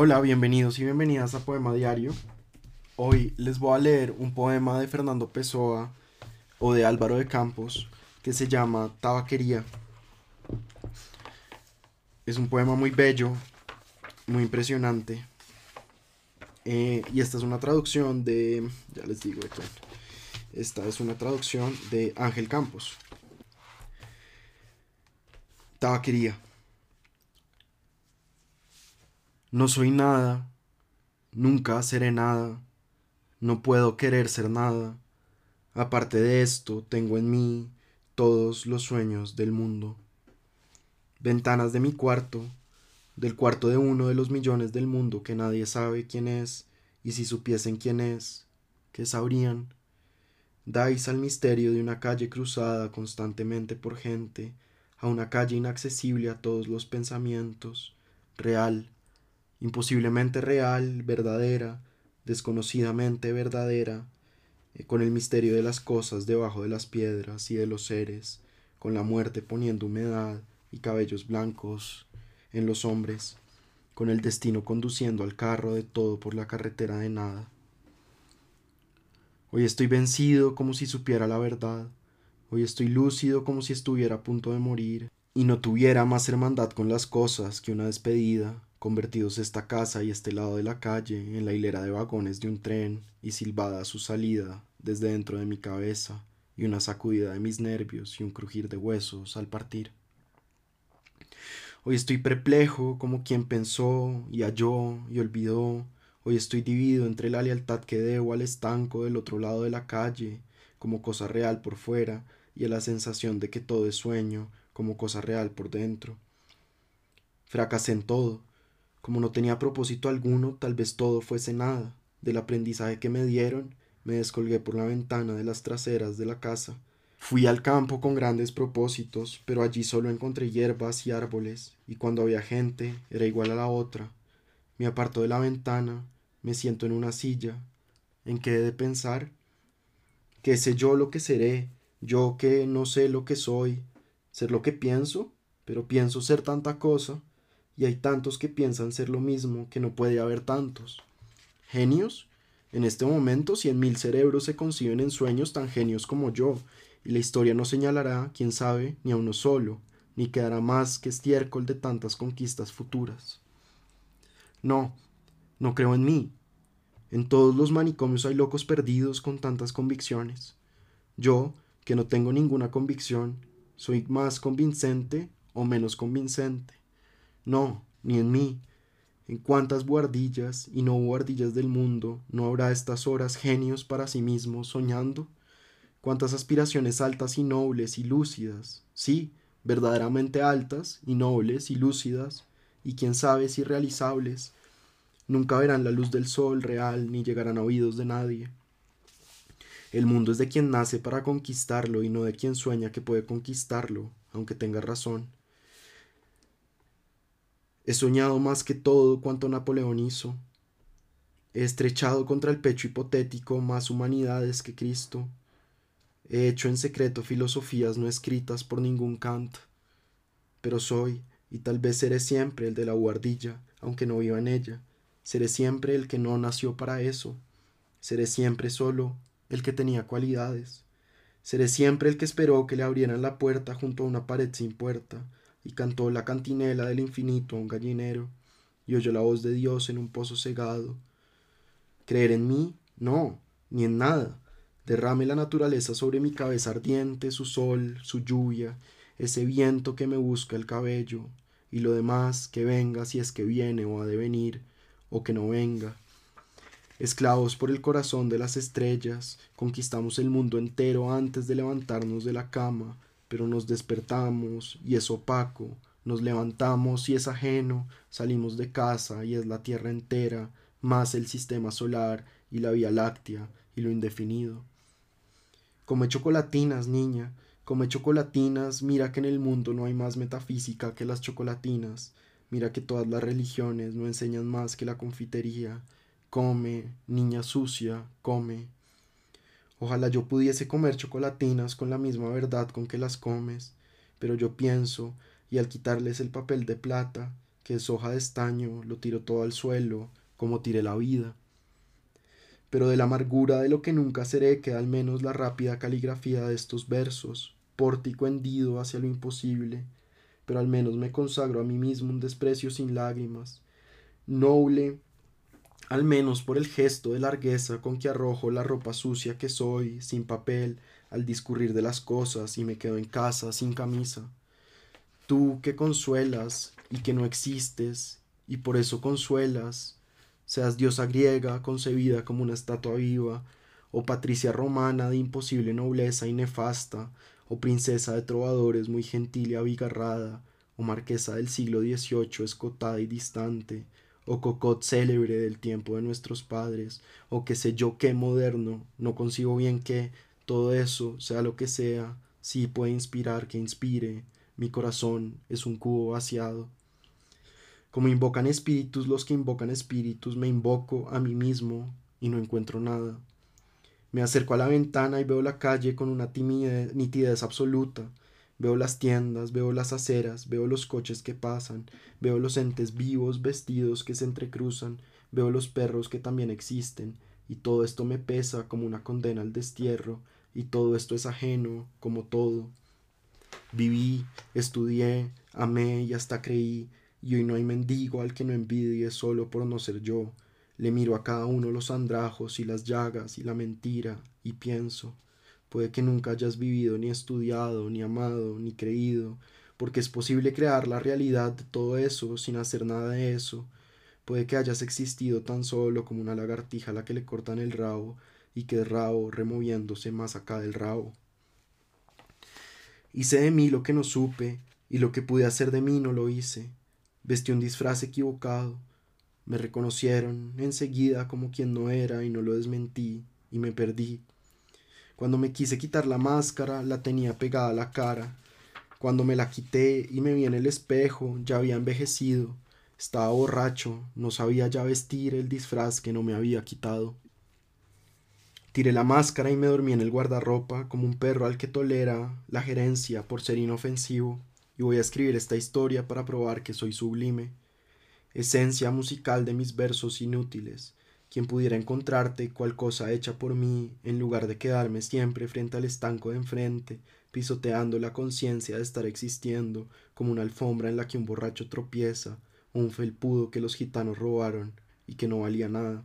Hola, bienvenidos y bienvenidas a Poema Diario. Hoy les voy a leer un poema de Fernando Pessoa o de Álvaro de Campos que se llama Tabaquería. Es un poema muy bello, muy impresionante. Eh, y esta es una traducción de, ya les digo de. Esta es una traducción de Ángel Campos. Tabaquería. No soy nada, nunca seré nada, no puedo querer ser nada. Aparte de esto, tengo en mí todos los sueños del mundo. Ventanas de mi cuarto, del cuarto de uno de los millones del mundo que nadie sabe quién es, y si supiesen quién es, ¿qué sabrían? Dais al misterio de una calle cruzada constantemente por gente, a una calle inaccesible a todos los pensamientos, real, imposiblemente real, verdadera, desconocidamente verdadera, eh, con el misterio de las cosas debajo de las piedras y de los seres, con la muerte poniendo humedad y cabellos blancos en los hombres, con el destino conduciendo al carro de todo por la carretera de nada. Hoy estoy vencido como si supiera la verdad, hoy estoy lúcido como si estuviera a punto de morir, y no tuviera más hermandad con las cosas que una despedida, convertidos esta casa y este lado de la calle en la hilera de vagones de un tren y silbada su salida desde dentro de mi cabeza y una sacudida de mis nervios y un crujir de huesos al partir. Hoy estoy perplejo como quien pensó y halló y olvidó. Hoy estoy dividido entre la lealtad que debo al estanco del otro lado de la calle, como cosa real por fuera, y a la sensación de que todo es sueño, como cosa real por dentro. Fracasé en todo, como no tenía propósito alguno, tal vez todo fuese nada. Del aprendizaje que me dieron, me descolgué por la ventana de las traseras de la casa. Fui al campo con grandes propósitos, pero allí solo encontré hierbas y árboles, y cuando había gente era igual a la otra. Me aparto de la ventana, me siento en una silla. ¿En qué he de pensar? ¿Qué sé yo lo que seré? Yo que no sé lo que soy. ¿Ser lo que pienso? Pero pienso ser tanta cosa y hay tantos que piensan ser lo mismo que no puede haber tantos. ¿Genios? En este momento cien mil cerebros se conciben en sueños tan genios como yo, y la historia no señalará, quién sabe, ni a uno solo, ni quedará más que estiércol de tantas conquistas futuras. No, no creo en mí. En todos los manicomios hay locos perdidos con tantas convicciones. Yo, que no tengo ninguna convicción, soy más convincente o menos convincente. No, ni en mí. En cuántas buhardillas y no buhardillas del mundo no habrá estas horas genios para sí mismos soñando. Cuántas aspiraciones altas y nobles y lúcidas, sí, verdaderamente altas y nobles y lúcidas, y quién sabe si realizables, nunca verán la luz del sol real ni llegarán a oídos de nadie. El mundo es de quien nace para conquistarlo y no de quien sueña que puede conquistarlo, aunque tenga razón. He soñado más que todo cuanto Napoleón hizo. He estrechado contra el pecho hipotético más humanidades que Cristo. He hecho en secreto filosofías no escritas por ningún Kant. Pero soy, y tal vez seré siempre el de la guardilla, aunque no viva en ella. Seré siempre el que no nació para eso. Seré siempre solo el que tenía cualidades. Seré siempre el que esperó que le abrieran la puerta junto a una pared sin puerta, y cantó la cantinela del infinito a un gallinero, y oyó la voz de Dios en un pozo cegado. ¿Creer en mí? No, ni en nada. Derrame la naturaleza sobre mi cabeza ardiente, su sol, su lluvia, ese viento que me busca el cabello, y lo demás que venga si es que viene o ha de venir, o que no venga. Esclavos por el corazón de las estrellas, conquistamos el mundo entero antes de levantarnos de la cama, pero nos despertamos y es opaco, nos levantamos y es ajeno, salimos de casa y es la tierra entera, más el sistema solar y la Vía Láctea y lo indefinido. Come chocolatinas, niña, come chocolatinas, mira que en el mundo no hay más metafísica que las chocolatinas, mira que todas las religiones no enseñan más que la confitería. Come, niña sucia, come. Ojalá yo pudiese comer chocolatinas con la misma verdad con que las comes, pero yo pienso, y al quitarles el papel de plata, que es hoja de estaño, lo tiro todo al suelo, como tiré la vida. Pero de la amargura de lo que nunca seré queda al menos la rápida caligrafía de estos versos, pórtico hendido hacia lo imposible, pero al menos me consagro a mí mismo un desprecio sin lágrimas, noble, al menos por el gesto de largueza con que arrojo la ropa sucia que soy, sin papel, al discurrir de las cosas y me quedo en casa sin camisa. Tú que consuelas y que no existes, y por eso consuelas, seas diosa griega concebida como una estatua viva, o patricia romana de imposible nobleza y nefasta, o princesa de trovadores muy gentil y abigarrada, o marquesa del siglo XVIII escotada y distante, o cocot célebre del tiempo de nuestros padres, o qué sé yo qué moderno, no consigo bien que todo eso, sea lo que sea, sí puede inspirar que inspire, mi corazón es un cubo vaciado. Como invocan espíritus los que invocan espíritus, me invoco a mí mismo y no encuentro nada. Me acerco a la ventana y veo la calle con una timidez, nitidez absoluta. Veo las tiendas, veo las aceras, veo los coches que pasan, veo los entes vivos vestidos que se entrecruzan, veo los perros que también existen, y todo esto me pesa como una condena al destierro, y todo esto es ajeno, como todo. Viví, estudié, amé y hasta creí, y hoy no hay mendigo al que no envidie solo por no ser yo, le miro a cada uno los andrajos y las llagas y la mentira y pienso, puede que nunca hayas vivido ni estudiado, ni amado, ni creído, porque es posible crear la realidad de todo eso sin hacer nada de eso. Puede que hayas existido tan solo como una lagartija a la que le cortan el rabo y que el rabo removiéndose más acá del rabo. Hice de mí lo que no supe, y lo que pude hacer de mí no lo hice. Vestí un disfraz equivocado, me reconocieron enseguida como quien no era y no lo desmentí y me perdí. Cuando me quise quitar la máscara, la tenía pegada a la cara. Cuando me la quité y me vi en el espejo, ya había envejecido. Estaba borracho, no sabía ya vestir el disfraz que no me había quitado. Tiré la máscara y me dormí en el guardarropa como un perro al que tolera la gerencia por ser inofensivo, y voy a escribir esta historia para probar que soy sublime esencia musical de mis versos inútiles, quien pudiera encontrarte cual cosa hecha por mí, en lugar de quedarme siempre frente al estanco de enfrente, pisoteando la conciencia de estar existiendo, como una alfombra en la que un borracho tropieza, o un felpudo que los gitanos robaron y que no valía nada.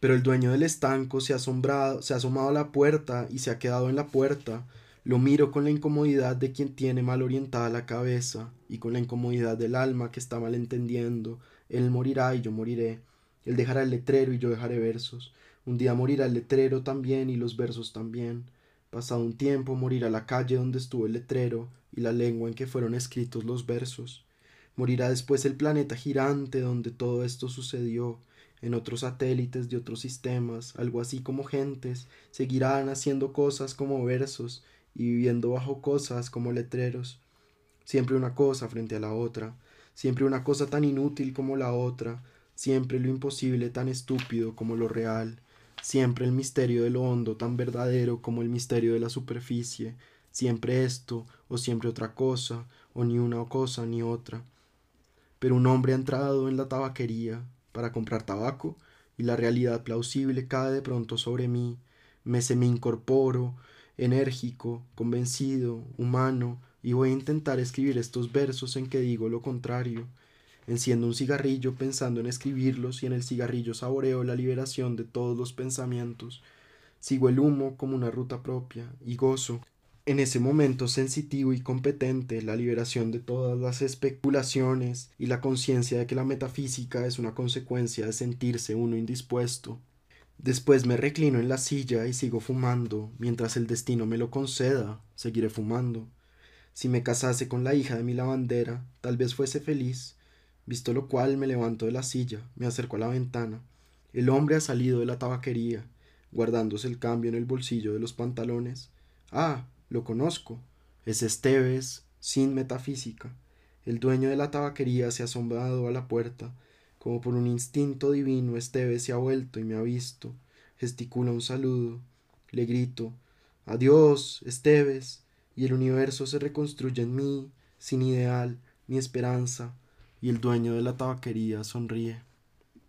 Pero el dueño del estanco se ha asombrado, se ha asomado a la puerta y se ha quedado en la puerta, lo miro con la incomodidad de quien tiene mal orientada la cabeza y con la incomodidad del alma que está mal entendiendo. Él morirá y yo moriré. Él dejará el letrero y yo dejaré versos. Un día morirá el letrero también y los versos también. Pasado un tiempo morirá la calle donde estuvo el letrero y la lengua en que fueron escritos los versos. Morirá después el planeta girante donde todo esto sucedió, en otros satélites de otros sistemas, algo así como gentes, seguirán haciendo cosas como versos, y viviendo bajo cosas como letreros, siempre una cosa frente a la otra, siempre una cosa tan inútil como la otra, siempre lo imposible tan estúpido como lo real, siempre el misterio de lo hondo tan verdadero como el misterio de la superficie, siempre esto o siempre otra cosa, o ni una cosa ni otra. Pero un hombre ha entrado en la tabaquería para comprar tabaco y la realidad plausible cae de pronto sobre mí, me se me incorporo, enérgico, convencido, humano, y voy a intentar escribir estos versos en que digo lo contrario. Enciendo un cigarrillo pensando en escribirlos y en el cigarrillo saboreo la liberación de todos los pensamientos. Sigo el humo como una ruta propia y gozo en ese momento sensitivo y competente la liberación de todas las especulaciones y la conciencia de que la metafísica es una consecuencia de sentirse uno indispuesto, Después me reclino en la silla y sigo fumando. Mientras el destino me lo conceda, seguiré fumando. Si me casase con la hija de mi lavandera, tal vez fuese feliz. Visto lo cual me levanto de la silla, me acerco a la ventana. El hombre ha salido de la tabaquería, guardándose el cambio en el bolsillo de los pantalones. Ah, lo conozco. Es Esteves, sin metafísica. El dueño de la tabaquería se ha asombrado a la puerta como por un instinto divino, Esteves se ha vuelto y me ha visto. Gesticula un saludo. Le grito Adiós, Esteves. Y el universo se reconstruye en mí, sin ideal ni esperanza. Y el dueño de la tabaquería sonríe.